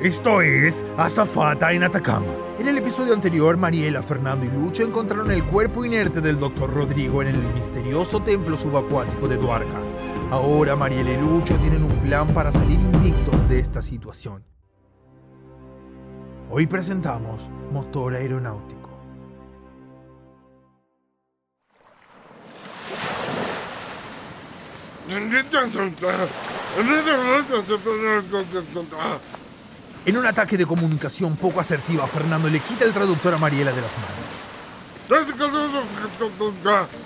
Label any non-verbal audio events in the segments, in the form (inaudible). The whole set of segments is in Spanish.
Esto es Azafata en Atacama. En el episodio anterior, Mariela, Fernando y Lucho encontraron el cuerpo inerte del Dr. Rodrigo en el misterioso templo subacuático de Duarca. Ahora Mariela y Lucho tienen un plan para salir invictos de esta situación. Hoy presentamos Motor Aeronáutico. En un ataque de comunicación poco asertiva, Fernando le quita el traductor a Mariela de las manos.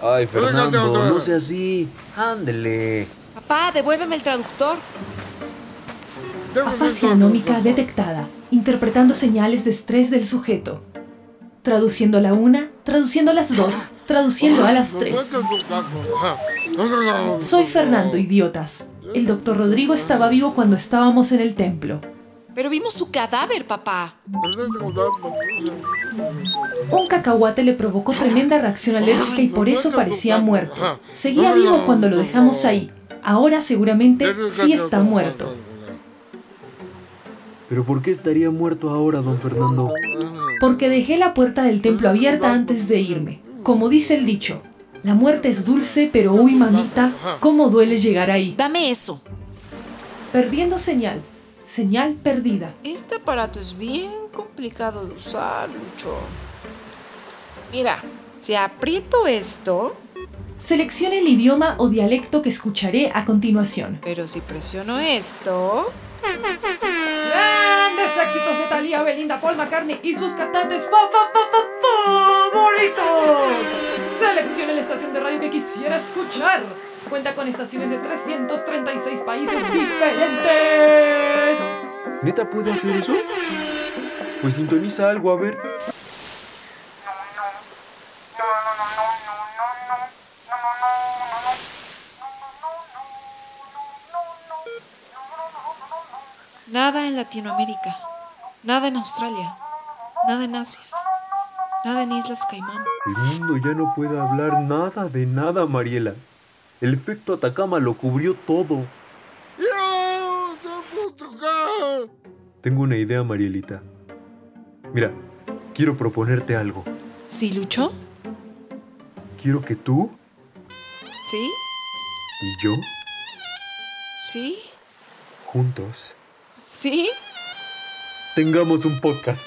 Ay, Fernando, no sea así. Ándele. Papá, devuélveme el traductor. Afasia anómica detectada, interpretando señales de estrés del sujeto. Traduciendo la una, traduciendo las dos, traduciendo a las tres. Soy Fernando, idiotas. El doctor Rodrigo estaba vivo cuando estábamos en el templo. Pero vimos su cadáver, papá. Un cacahuate le provocó tremenda reacción alérgica y por eso parecía muerto. Seguía vivo cuando lo dejamos ahí. Ahora seguramente sí está muerto. ¿Pero por qué estaría muerto ahora, don Fernando? Porque dejé la puerta del templo abierta antes de irme. Como dice el dicho, la muerte es dulce, pero uy mamita, cómo duele llegar ahí. Dame eso. Perdiendo señal. Señal perdida. Este aparato es bien complicado de usar, Lucho. Mira, si aprieto esto, Seleccione el idioma o dialecto que escucharé a continuación. pero si presiono esto, Grandes éxitos de Thalía, Belinda, Paul McCartney y sus cantantes fa fa fa fa favoritos. Seleccione la estación de radio que quisiera escuchar. Cuenta con estaciones de 336 países diferentes. ¿Neta puede hacer eso? Pues sintoniza algo, a ver. nada en Latinoamérica, nada en Australia, nada en Asia, nada en Islas Caimán. El mundo ya no puede hablar nada de nada, Mariela. El efecto Atacama lo cubrió todo. Tengo una idea, Marielita. Mira, quiero proponerte algo. ¿Sí, Lucho? Quiero que tú ¿Sí? y yo, ¿Sí? juntos, ¿Sí? tengamos un podcast.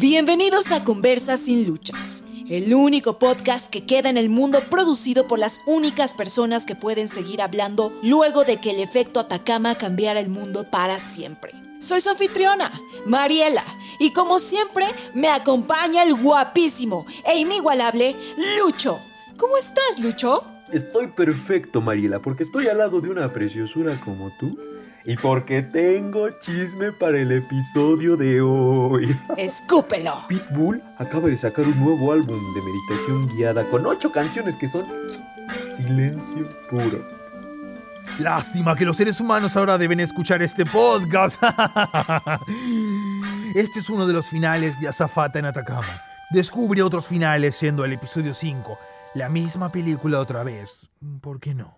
Bienvenidos a Conversas sin Luchas, el único podcast que queda en el mundo producido por las únicas personas que pueden seguir hablando luego de que el efecto Atacama cambiara el mundo para siempre. Soy su anfitriona, Mariela, y como siempre me acompaña el guapísimo e inigualable Lucho. ¿Cómo estás, Lucho? Estoy perfecto, Mariela, porque estoy al lado de una preciosura como tú y porque tengo chisme para el episodio de hoy. Escúpelo. Pitbull acaba de sacar un nuevo álbum de meditación guiada con ocho canciones que son silencio puro. Lástima que los seres humanos ahora deben escuchar este podcast. (laughs) Este es uno de los finales de Azafata en Atacama. Descubre otros finales siendo el episodio 5. La misma película otra vez. ¿Por qué no?